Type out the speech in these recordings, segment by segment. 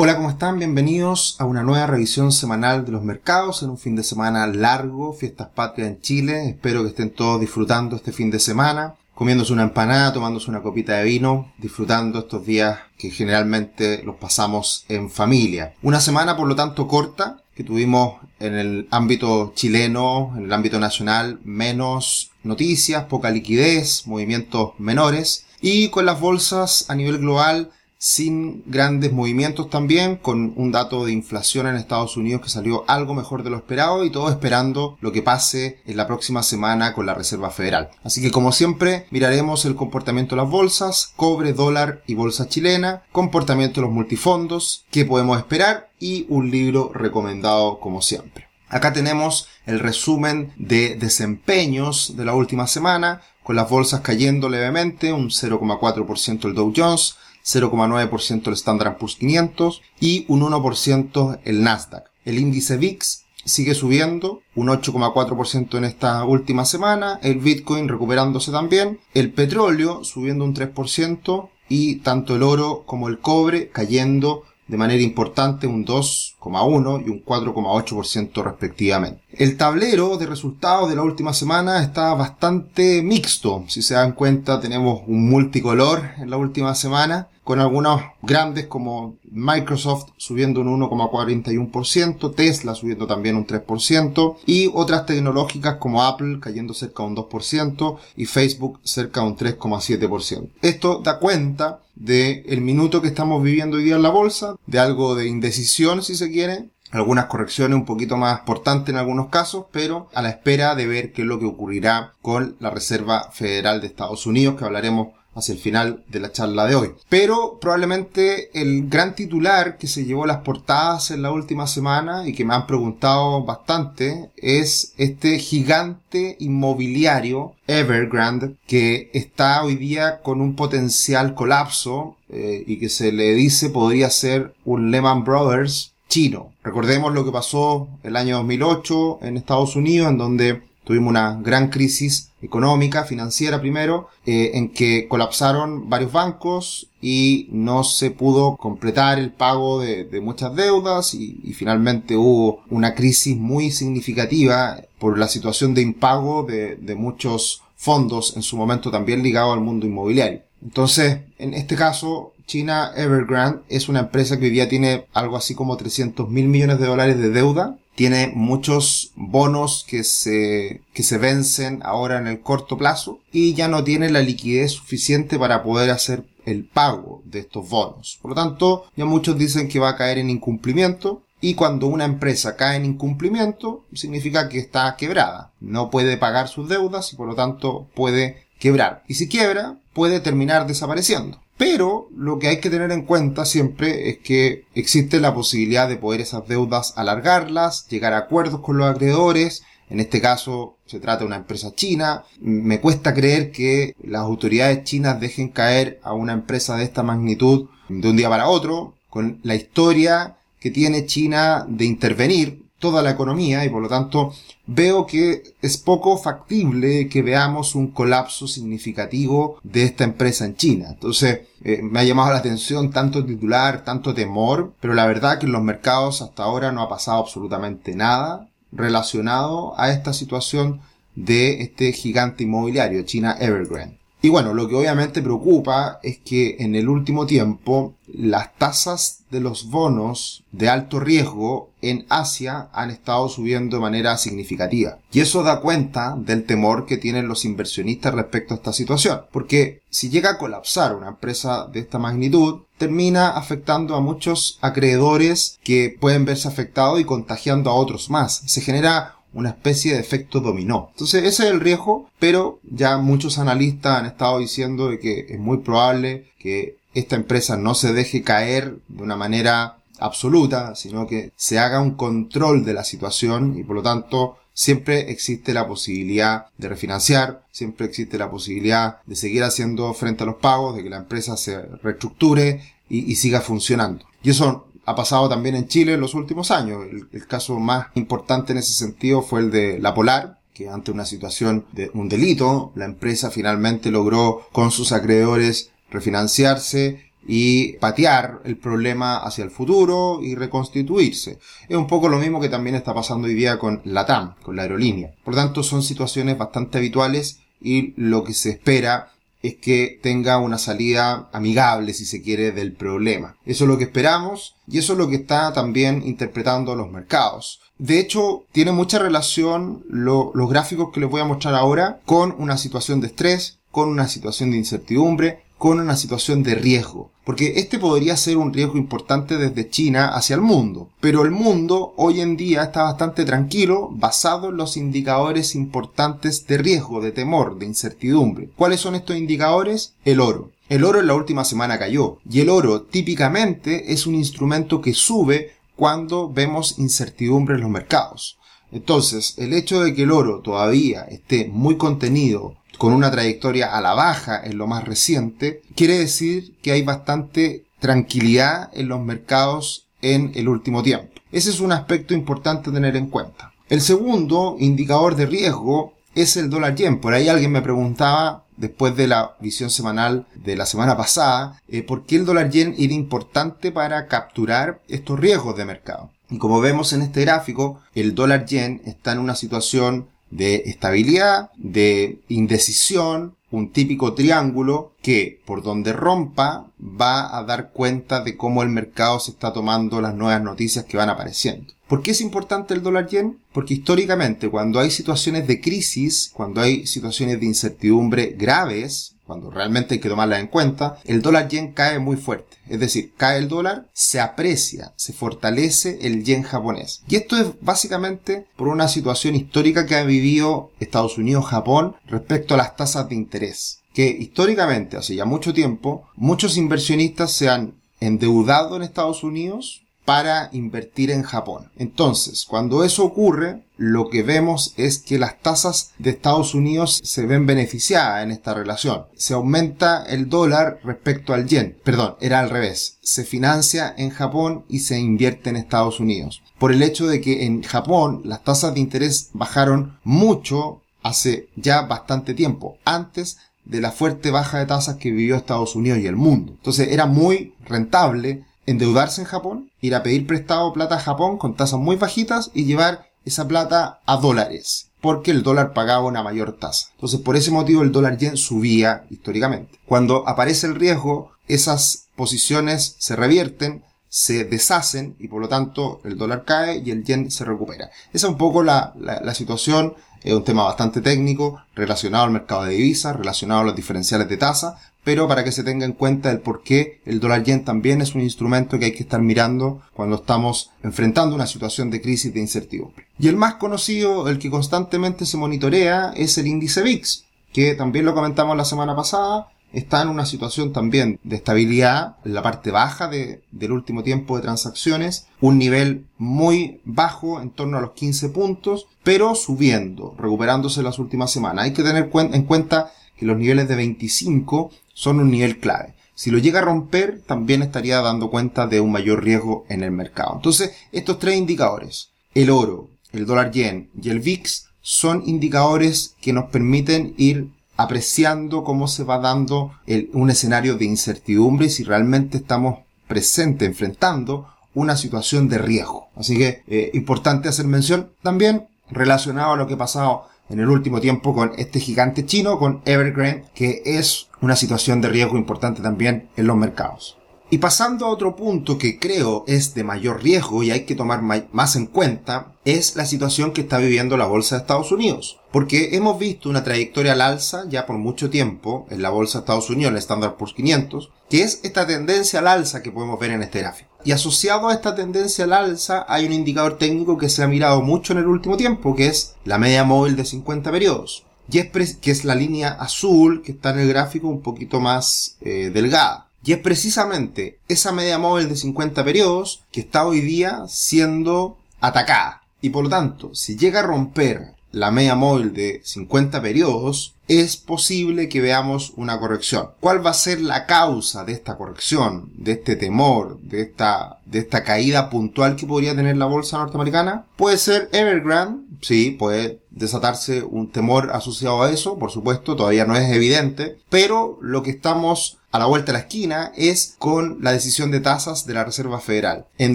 Hola, ¿cómo están? Bienvenidos a una nueva revisión semanal de los mercados en un fin de semana largo, fiestas patrias en Chile. Espero que estén todos disfrutando este fin de semana, comiéndose una empanada, tomándose una copita de vino, disfrutando estos días que generalmente los pasamos en familia. Una semana, por lo tanto, corta, que tuvimos en el ámbito chileno, en el ámbito nacional, menos noticias, poca liquidez, movimientos menores, y con las bolsas a nivel global sin grandes movimientos también, con un dato de inflación en Estados Unidos que salió algo mejor de lo esperado y todo esperando lo que pase en la próxima semana con la Reserva Federal. Así que como siempre, miraremos el comportamiento de las bolsas, cobre, dólar y bolsa chilena, comportamiento de los multifondos, qué podemos esperar y un libro recomendado como siempre. Acá tenemos el resumen de desempeños de la última semana, con las bolsas cayendo levemente, un 0,4% el Dow Jones, 0,9% el Standard Poor's 500 y un 1% el Nasdaq. El índice VIX sigue subiendo, un 8,4% en esta última semana, el Bitcoin recuperándose también, el petróleo subiendo un 3% y tanto el oro como el cobre cayendo de manera importante un 2,1 y un 4,8% respectivamente. El tablero de resultados de la última semana está bastante mixto. Si se dan cuenta tenemos un multicolor en la última semana con algunos grandes como Microsoft subiendo un 1,41%, Tesla subiendo también un 3% y otras tecnológicas como Apple cayendo cerca de un 2% y Facebook cerca de un 3,7%. Esto da cuenta del el minuto que estamos viviendo hoy día en la bolsa, de algo de indecisión si se quiere, algunas correcciones un poquito más importantes en algunos casos, pero a la espera de ver qué es lo que ocurrirá con la Reserva Federal de Estados Unidos, que hablaremos hacia el final de la charla de hoy. Pero probablemente el gran titular que se llevó las portadas en la última semana y que me han preguntado bastante es este gigante inmobiliario Evergrande que está hoy día con un potencial colapso eh, y que se le dice podría ser un Lehman Brothers chino. Recordemos lo que pasó el año 2008 en Estados Unidos en donde tuvimos una gran crisis económica, financiera primero, eh, en que colapsaron varios bancos y no se pudo completar el pago de, muchas deudas y, finalmente hubo una crisis muy significativa por la situación de impago de, de muchos fondos en su momento también ligados al mundo inmobiliario. Entonces, en este caso, China Evergrande es una empresa que hoy día tiene algo así como 300 mil millones de dólares de deuda tiene muchos bonos que se, que se vencen ahora en el corto plazo y ya no tiene la liquidez suficiente para poder hacer el pago de estos bonos. Por lo tanto, ya muchos dicen que va a caer en incumplimiento y cuando una empresa cae en incumplimiento significa que está quebrada. No puede pagar sus deudas y por lo tanto puede quebrar. Y si quiebra, puede terminar desapareciendo. Pero lo que hay que tener en cuenta siempre es que existe la posibilidad de poder esas deudas alargarlas, llegar a acuerdos con los acreedores. En este caso se trata de una empresa china. Me cuesta creer que las autoridades chinas dejen caer a una empresa de esta magnitud de un día para otro, con la historia que tiene China de intervenir toda la economía y por lo tanto veo que es poco factible que veamos un colapso significativo de esta empresa en China. Entonces eh, me ha llamado la atención tanto titular, tanto temor, pero la verdad que en los mercados hasta ahora no ha pasado absolutamente nada relacionado a esta situación de este gigante inmobiliario, China Evergrande. Y bueno, lo que obviamente preocupa es que en el último tiempo las tasas de los bonos de alto riesgo en Asia han estado subiendo de manera significativa. Y eso da cuenta del temor que tienen los inversionistas respecto a esta situación. Porque si llega a colapsar una empresa de esta magnitud, termina afectando a muchos acreedores que pueden verse afectados y contagiando a otros más. Se genera una especie de efecto dominó. Entonces ese es el riesgo, pero ya muchos analistas han estado diciendo de que es muy probable que esta empresa no se deje caer de una manera absoluta, sino que se haga un control de la situación y por lo tanto siempre existe la posibilidad de refinanciar, siempre existe la posibilidad de seguir haciendo frente a los pagos, de que la empresa se reestructure y, y siga funcionando. Y eso ha pasado también en Chile en los últimos años. El, caso más importante en ese sentido fue el de La Polar, que ante una situación de un delito, la empresa finalmente logró con sus acreedores refinanciarse y patear el problema hacia el futuro y reconstituirse. Es un poco lo mismo que también está pasando hoy día con la TAM, con la aerolínea. Por tanto, son situaciones bastante habituales y lo que se espera es que tenga una salida amigable, si se quiere, del problema. Eso es lo que esperamos y eso es lo que está también interpretando los mercados. De hecho, tiene mucha relación los gráficos que les voy a mostrar ahora con una situación de estrés, con una situación de incertidumbre, con una situación de riesgo. Porque este podría ser un riesgo importante desde China hacia el mundo. Pero el mundo hoy en día está bastante tranquilo basado en los indicadores importantes de riesgo, de temor, de incertidumbre. ¿Cuáles son estos indicadores? El oro. El oro en la última semana cayó. Y el oro típicamente es un instrumento que sube cuando vemos incertidumbre en los mercados. Entonces, el hecho de que el oro todavía esté muy contenido con una trayectoria a la baja en lo más reciente, quiere decir que hay bastante tranquilidad en los mercados en el último tiempo. Ese es un aspecto importante a tener en cuenta. El segundo indicador de riesgo es el dólar yen. Por ahí alguien me preguntaba, después de la visión semanal de la semana pasada, eh, por qué el dólar yen era importante para capturar estos riesgos de mercado. Y como vemos en este gráfico, el dólar yen está en una situación de estabilidad, de indecisión, un típico triángulo que por donde rompa va a dar cuenta de cómo el mercado se está tomando las nuevas noticias que van apareciendo. ¿Por qué es importante el dólar yen? Porque históricamente cuando hay situaciones de crisis, cuando hay situaciones de incertidumbre graves, cuando realmente hay que tomarla en cuenta, el dólar yen cae muy fuerte. Es decir, cae el dólar, se aprecia, se fortalece el yen japonés. Y esto es básicamente por una situación histórica que ha vivido Estados Unidos-Japón respecto a las tasas de interés. Que históricamente, hace ya mucho tiempo, muchos inversionistas se han endeudado en Estados Unidos para invertir en Japón. Entonces, cuando eso ocurre, lo que vemos es que las tasas de Estados Unidos se ven beneficiadas en esta relación. Se aumenta el dólar respecto al yen. Perdón, era al revés. Se financia en Japón y se invierte en Estados Unidos. Por el hecho de que en Japón las tasas de interés bajaron mucho hace ya bastante tiempo, antes de la fuerte baja de tasas que vivió Estados Unidos y el mundo. Entonces era muy rentable endeudarse en Japón, ir a pedir prestado plata a Japón con tasas muy bajitas y llevar esa plata a dólares, porque el dólar pagaba una mayor tasa. Entonces, por ese motivo el dólar yen subía históricamente. Cuando aparece el riesgo, esas posiciones se revierten, se deshacen y por lo tanto el dólar cae y el yen se recupera. Esa es un poco la, la situación es un tema bastante técnico, relacionado al mercado de divisas, relacionado a los diferenciales de tasa, pero para que se tenga en cuenta el por qué el dólar yen también es un instrumento que hay que estar mirando cuando estamos enfrentando una situación de crisis de incertidumbre. Y el más conocido, el que constantemente se monitorea, es el índice VIX, que también lo comentamos la semana pasada, está en una situación también de estabilidad en la parte baja de, del último tiempo de transacciones, un nivel muy bajo en torno a los 15 puntos, pero subiendo, recuperándose las últimas semanas. Hay que tener en cuenta que los niveles de 25 son un nivel clave. Si lo llega a romper, también estaría dando cuenta de un mayor riesgo en el mercado. Entonces, estos tres indicadores, el oro, el dólar yen y el VIX, son indicadores que nos permiten ir apreciando cómo se va dando un escenario de incertidumbre y si realmente estamos presentes, enfrentando una situación de riesgo. Así que eh, importante hacer mención también relacionado a lo que ha pasado en el último tiempo con este gigante chino, con Evergrande, que es una situación de riesgo importante también en los mercados. Y pasando a otro punto que creo es de mayor riesgo y hay que tomar más en cuenta, es la situación que está viviendo la bolsa de Estados Unidos. Porque hemos visto una trayectoria al alza ya por mucho tiempo en la bolsa de Estados Unidos, en el Standard Poor's 500, que es esta tendencia al alza que podemos ver en este gráfico. Y asociado a esta tendencia al alza hay un indicador técnico que se ha mirado mucho en el último tiempo, que es la media móvil de 50 periodos. Y es que es la línea azul que está en el gráfico un poquito más eh, delgada. Y es precisamente esa media móvil de 50 periodos que está hoy día siendo atacada. Y por lo tanto, si llega a romper la media móvil de 50 periodos, es posible que veamos una corrección. ¿Cuál va a ser la causa de esta corrección, de este temor, de esta, de esta caída puntual que podría tener la bolsa norteamericana? Puede ser Evergrande, sí, puede desatarse un temor asociado a eso, por supuesto, todavía no es evidente, pero lo que estamos a la vuelta de la esquina es con la decisión de tasas de la Reserva Federal, en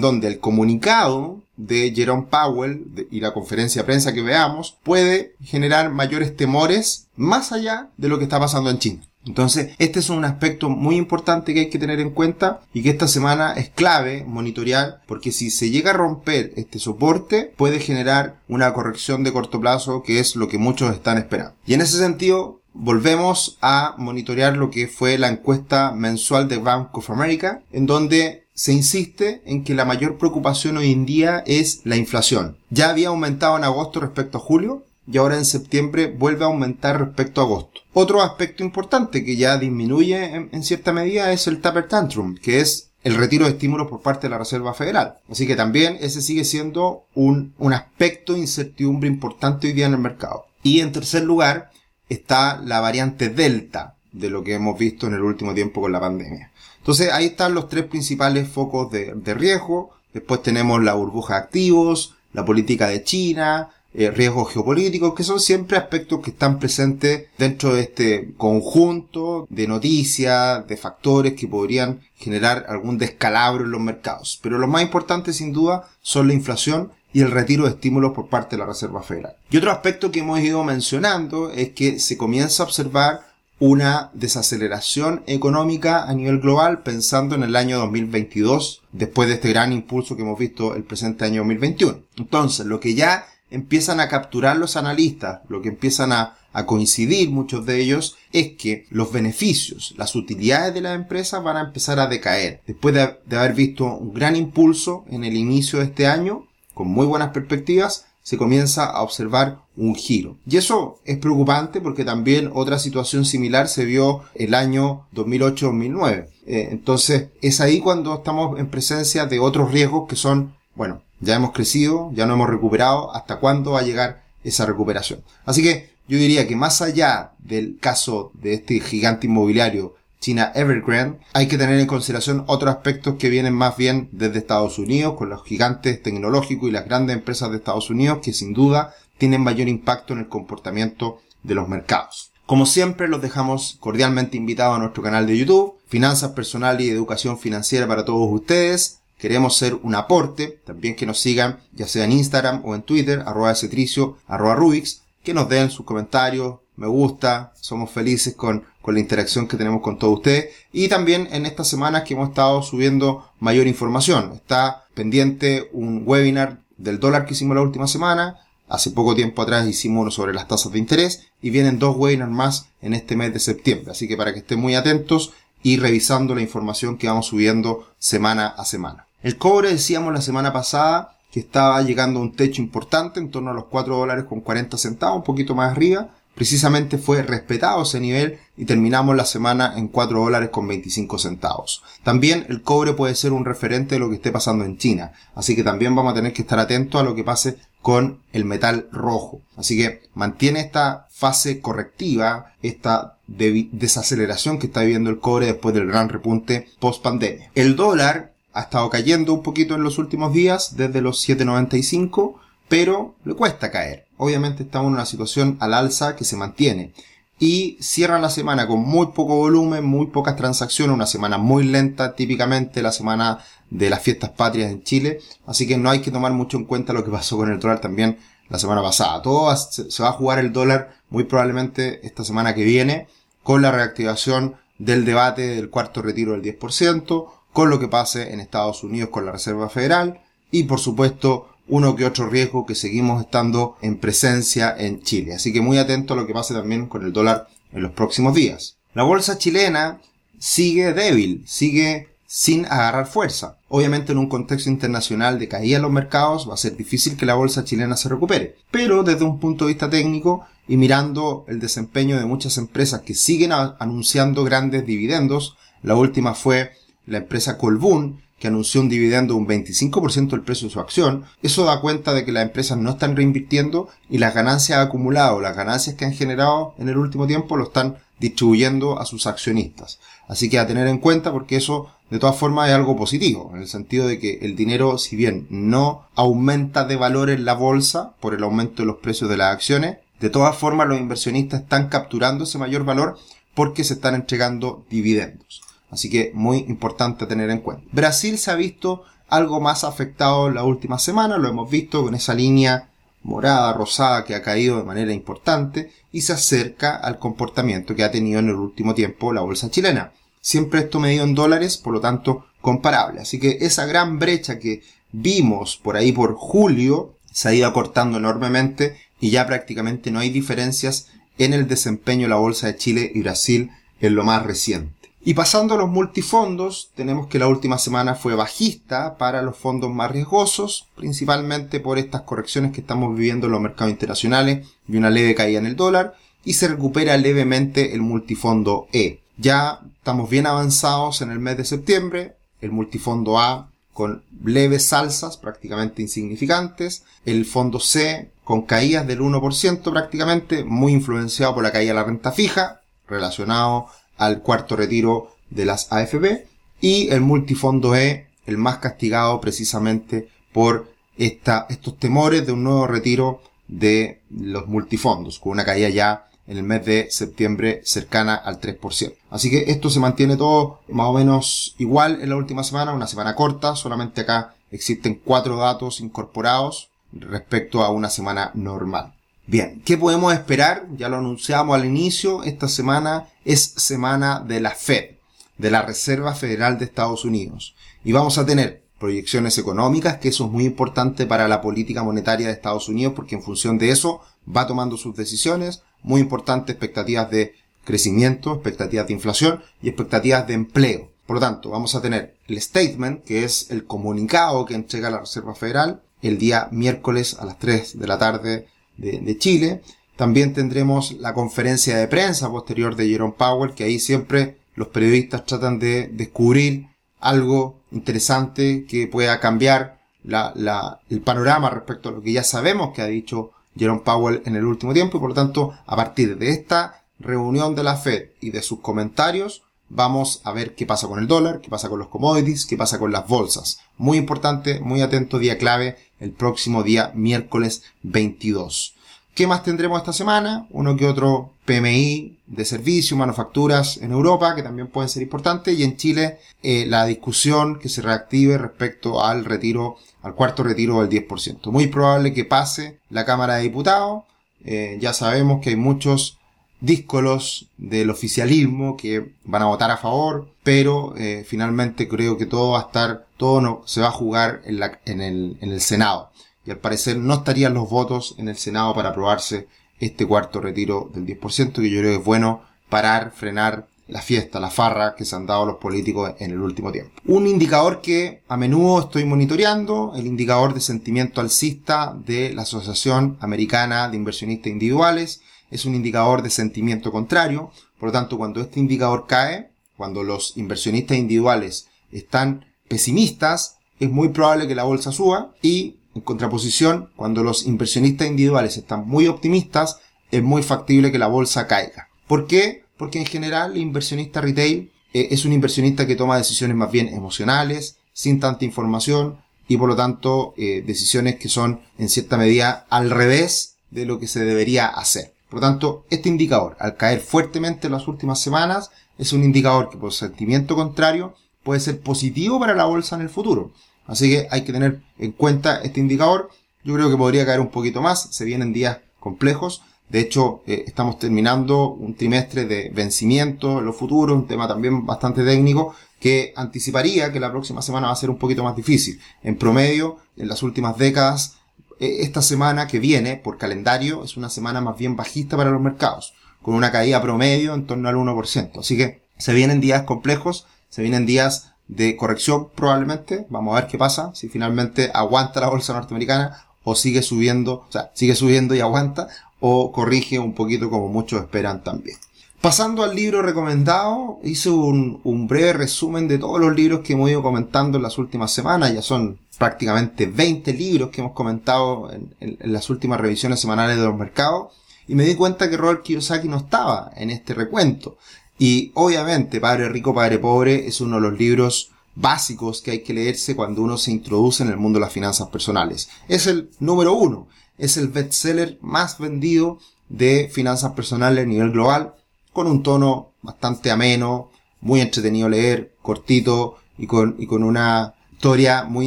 donde el comunicado de Jerome Powell y la conferencia de prensa que veamos puede generar mayores temores más allá de lo que está pasando en China. Entonces, este es un aspecto muy importante que hay que tener en cuenta y que esta semana es clave monitorear porque si se llega a romper este soporte puede generar una corrección de corto plazo que es lo que muchos están esperando. Y en ese sentido, volvemos a monitorear lo que fue la encuesta mensual de Bank of America en donde se insiste en que la mayor preocupación hoy en día es la inflación. Ya había aumentado en agosto respecto a julio, y ahora en septiembre vuelve a aumentar respecto a agosto. Otro aspecto importante que ya disminuye en, cierta medida es el taper tantrum, que es el retiro de estímulos por parte de la Reserva Federal. Así que también ese sigue siendo un, un aspecto de incertidumbre importante hoy día en el mercado. Y en tercer lugar está la variante Delta de lo que hemos visto en el último tiempo con la pandemia. Entonces ahí están los tres principales focos de, de riesgo. Después tenemos la burbuja de activos, la política de China, eh, riesgos geopolíticos, que son siempre aspectos que están presentes dentro de este conjunto de noticias, de factores que podrían generar algún descalabro en los mercados. Pero lo más importante, sin duda, son la inflación y el retiro de estímulos por parte de la Reserva Federal. Y otro aspecto que hemos ido mencionando es que se comienza a observar una desaceleración económica a nivel global pensando en el año 2022 después de este gran impulso que hemos visto el presente año 2021. Entonces, lo que ya empiezan a capturar los analistas, lo que empiezan a, coincidir muchos de ellos, es que los beneficios, las utilidades de las empresas van a empezar a decaer. Después de, de haber visto un gran impulso en el inicio de este año, con muy buenas perspectivas, se comienza a observar un giro. Y eso es preocupante porque también otra situación similar se vio el año 2008-2009. Eh, entonces es ahí cuando estamos en presencia de otros riesgos que son, bueno, ya hemos crecido, ya no hemos recuperado, ¿hasta cuándo va a llegar esa recuperación? Así que yo diría que más allá del caso de este gigante inmobiliario China Evergrande, hay que tener en consideración otros aspectos que vienen más bien desde Estados Unidos, con los gigantes tecnológicos y las grandes empresas de Estados Unidos, que sin duda tienen mayor impacto en el comportamiento de los mercados. Como siempre, los dejamos cordialmente invitados a nuestro canal de YouTube, Finanzas Personales y Educación Financiera para todos ustedes queremos ser un aporte, también que nos sigan, ya sea en Instagram o en Twitter, arroba cetricio, arroba Rubix, que nos den sus comentarios, me gusta, somos felices con, con la interacción que tenemos con todos ustedes. Y también en estas semanas que hemos estado subiendo mayor información. Está pendiente un webinar del dólar que hicimos la última semana. Hace poco tiempo atrás hicimos uno sobre las tasas de interés y vienen dos webinars más en este mes de septiembre. Así que para que estén muy atentos y revisando la información que vamos subiendo semana a semana. El cobre decíamos la semana pasada que estaba llegando a un techo importante en torno a los 4 dólares con 40 centavos, un poquito más arriba. Precisamente fue respetado ese nivel y terminamos la semana en 4 dólares con 25 centavos. También el cobre puede ser un referente de lo que esté pasando en China. Así que también vamos a tener que estar atentos a lo que pase con el metal rojo. Así que mantiene esta fase correctiva, esta desaceleración que está viviendo el cobre después del gran repunte post pandemia. El dólar ha estado cayendo un poquito en los últimos días, desde los 7.95, pero le cuesta caer. Obviamente estamos en una situación al alza que se mantiene. Y cierran la semana con muy poco volumen, muy pocas transacciones, una semana muy lenta, típicamente la semana de las fiestas patrias en Chile. Así que no hay que tomar mucho en cuenta lo que pasó con el dólar también la semana pasada. Todo se va a jugar el dólar muy probablemente esta semana que viene con la reactivación del debate del cuarto retiro del 10%, con lo que pase en Estados Unidos con la Reserva Federal y por supuesto uno que otro riesgo que seguimos estando en presencia en Chile. Así que muy atento a lo que pase también con el dólar en los próximos días. La bolsa chilena sigue débil, sigue sin agarrar fuerza. Obviamente en un contexto internacional de caída en los mercados va a ser difícil que la bolsa chilena se recupere. Pero desde un punto de vista técnico y mirando el desempeño de muchas empresas que siguen anunciando grandes dividendos, la última fue la empresa Colbún, que anunció un dividendo de un 25% del precio de su acción, eso da cuenta de que las empresas no están reinvirtiendo y las ganancias acumuladas, las ganancias que han generado en el último tiempo lo están distribuyendo a sus accionistas. Así que a tener en cuenta porque eso de todas formas es algo positivo, en el sentido de que el dinero, si bien no aumenta de valor en la bolsa por el aumento de los precios de las acciones, de todas formas los inversionistas están capturando ese mayor valor porque se están entregando dividendos. Así que muy importante tener en cuenta. Brasil se ha visto algo más afectado la última semana, lo hemos visto con esa línea morada, rosada que ha caído de manera importante y se acerca al comportamiento que ha tenido en el último tiempo la bolsa chilena. Siempre esto medido en dólares, por lo tanto comparable. Así que esa gran brecha que vimos por ahí por julio se ha ido acortando enormemente y ya prácticamente no hay diferencias en el desempeño de la bolsa de Chile y Brasil en lo más reciente. Y pasando a los multifondos, tenemos que la última semana fue bajista para los fondos más riesgosos, principalmente por estas correcciones que estamos viviendo en los mercados internacionales y una leve caída en el dólar, y se recupera levemente el multifondo E. Ya estamos bien avanzados en el mes de septiembre, el multifondo A con leves salsas prácticamente insignificantes, el fondo C con caídas del 1% prácticamente, muy influenciado por la caída de la renta fija, relacionado al cuarto retiro de las AFP, y el multifondo E, el más castigado precisamente por esta, estos temores de un nuevo retiro de los multifondos, con una caída ya en el mes de septiembre cercana al 3%. Así que esto se mantiene todo más o menos igual en la última semana, una semana corta, solamente acá existen cuatro datos incorporados respecto a una semana normal. Bien, ¿qué podemos esperar? Ya lo anunciamos al inicio, esta semana es semana de la Fed, de la Reserva Federal de Estados Unidos. Y vamos a tener proyecciones económicas, que eso es muy importante para la política monetaria de Estados Unidos, porque en función de eso va tomando sus decisiones, muy importante expectativas de crecimiento, expectativas de inflación y expectativas de empleo. Por lo tanto, vamos a tener el statement, que es el comunicado que entrega la Reserva Federal el día miércoles a las 3 de la tarde de, Chile. También tendremos la conferencia de prensa posterior de Jerome Powell, que ahí siempre los periodistas tratan de descubrir algo interesante que pueda cambiar el panorama respecto a lo que ya sabemos que ha dicho Jerome Powell en el último tiempo y por lo tanto a partir de esta reunión de la Fed y de sus comentarios vamos a ver qué pasa con el dólar, qué pasa con los commodities, qué pasa con las bolsas. Muy importante, muy atento, día clave, el próximo día miércoles 22. ¿Qué más tendremos esta semana? Uno que otro PMI de servicio, manufacturas en Europa, que también pueden ser importantes, y en Chile eh, la discusión que se reactive respecto al retiro, al cuarto retiro del 10%. Muy probable que pase la Cámara de Diputados. Eh, ya sabemos que hay muchos díscolos del oficialismo que van a votar a favor, pero eh, finalmente creo que todo va a estar, todo no, se va a jugar en, la, en, el, en el Senado. Y al parecer no estarían los votos en el Senado para aprobarse este cuarto retiro del 10%, que yo creo que es bueno parar, frenar la fiesta, la farra que se han dado los políticos en el último tiempo. Un indicador que a menudo estoy monitoreando, el indicador de sentimiento alcista de la Asociación Americana de Inversionistas Individuales, es un indicador de sentimiento contrario. Por lo tanto, cuando este indicador cae, cuando los inversionistas individuales están pesimistas, es muy probable que la bolsa suba y en contraposición, cuando los inversionistas individuales están muy optimistas, es muy factible que la bolsa caiga. ¿Por qué? Porque en general el inversionista retail eh, es un inversionista que toma decisiones más bien emocionales, sin tanta información y por lo tanto eh, decisiones que son en cierta medida al revés de lo que se debería hacer. Por lo tanto, este indicador, al caer fuertemente en las últimas semanas, es un indicador que por sentimiento contrario puede ser positivo para la bolsa en el futuro. Así que hay que tener en cuenta este indicador. Yo creo que podría caer un poquito más. Se vienen días complejos. De hecho, eh, estamos terminando un trimestre de vencimiento en los futuros, un tema también bastante técnico, que anticiparía que la próxima semana va a ser un poquito más difícil. En promedio, en las últimas décadas, esta semana que viene, por calendario, es una semana más bien bajista para los mercados, con una caída promedio en torno al 1%. Así que se vienen días complejos, se vienen días de corrección probablemente, vamos a ver qué pasa, si finalmente aguanta la bolsa norteamericana o sigue subiendo, o sea, sigue subiendo y aguanta, o corrige un poquito como muchos esperan también. Pasando al libro recomendado, hice un, un, breve resumen de todos los libros que hemos ido comentando en las últimas semanas. Ya son prácticamente 20 libros que hemos comentado en, las últimas revisiones semanales de los mercados. Y me di cuenta que Robert Kiyosaki no estaba en este recuento. Y obviamente Padre Rico, Padre Pobre es uno de los libros básicos que hay que leerse cuando uno se introduce en el mundo de las finanzas personales. Es el número uno. Es el bestseller más vendido de finanzas personales a nivel global con un tono bastante ameno, muy entretenido leer, cortito y con, y con una historia muy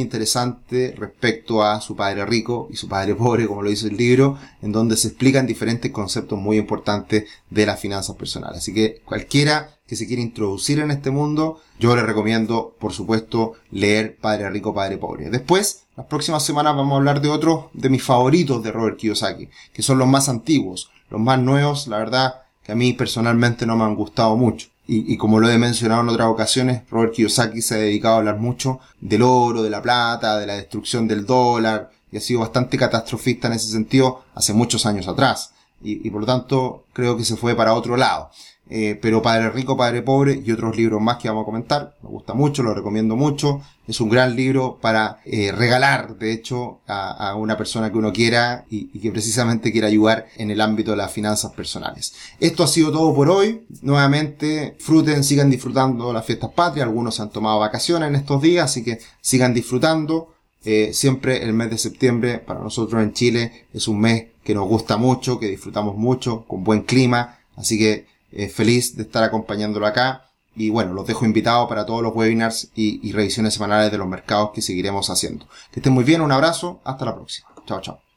interesante respecto a su padre rico y su padre pobre, como lo dice el libro, en donde se explican diferentes conceptos muy importantes de las finanzas personales. Así que cualquiera que se quiera introducir en este mundo, yo le recomiendo, por supuesto, leer Padre Rico, Padre Pobre. Después, las próximas semanas vamos a hablar de otros de mis favoritos de Robert Kiyosaki, que son los más antiguos. Los más nuevos, la verdad, que a mí personalmente no me han gustado mucho. Y, como lo he mencionado en otras ocasiones, Robert Kiyosaki se ha dedicado a hablar mucho del oro, de la plata, de la destrucción del dólar, y ha sido bastante catastrofista en ese sentido hace muchos años atrás. Y, y por lo tanto creo que se fue para otro lado. Eh, pero Padre Rico, Padre Pobre y otros libros más que vamos a comentar. Me gusta mucho, lo recomiendo mucho. Es un gran libro para eh, regalar, de hecho, a, una persona que uno quiera y, y, que precisamente quiera ayudar en el ámbito de las finanzas personales. Esto ha sido todo por hoy. Nuevamente, fruten, sigan disfrutando las fiestas patrias. Algunos se han tomado vacaciones en estos días, así que sigan disfrutando. Eh, siempre el mes de septiembre para nosotros en Chile es un mes que nos gusta mucho, que disfrutamos mucho, con buen clima. Así que eh, feliz de estar acompañándolo acá. Y bueno, los dejo invitados para todos los webinars y, y revisiones semanales de los mercados que seguiremos haciendo. Que estén muy bien, un abrazo, hasta la próxima. Chao, chao.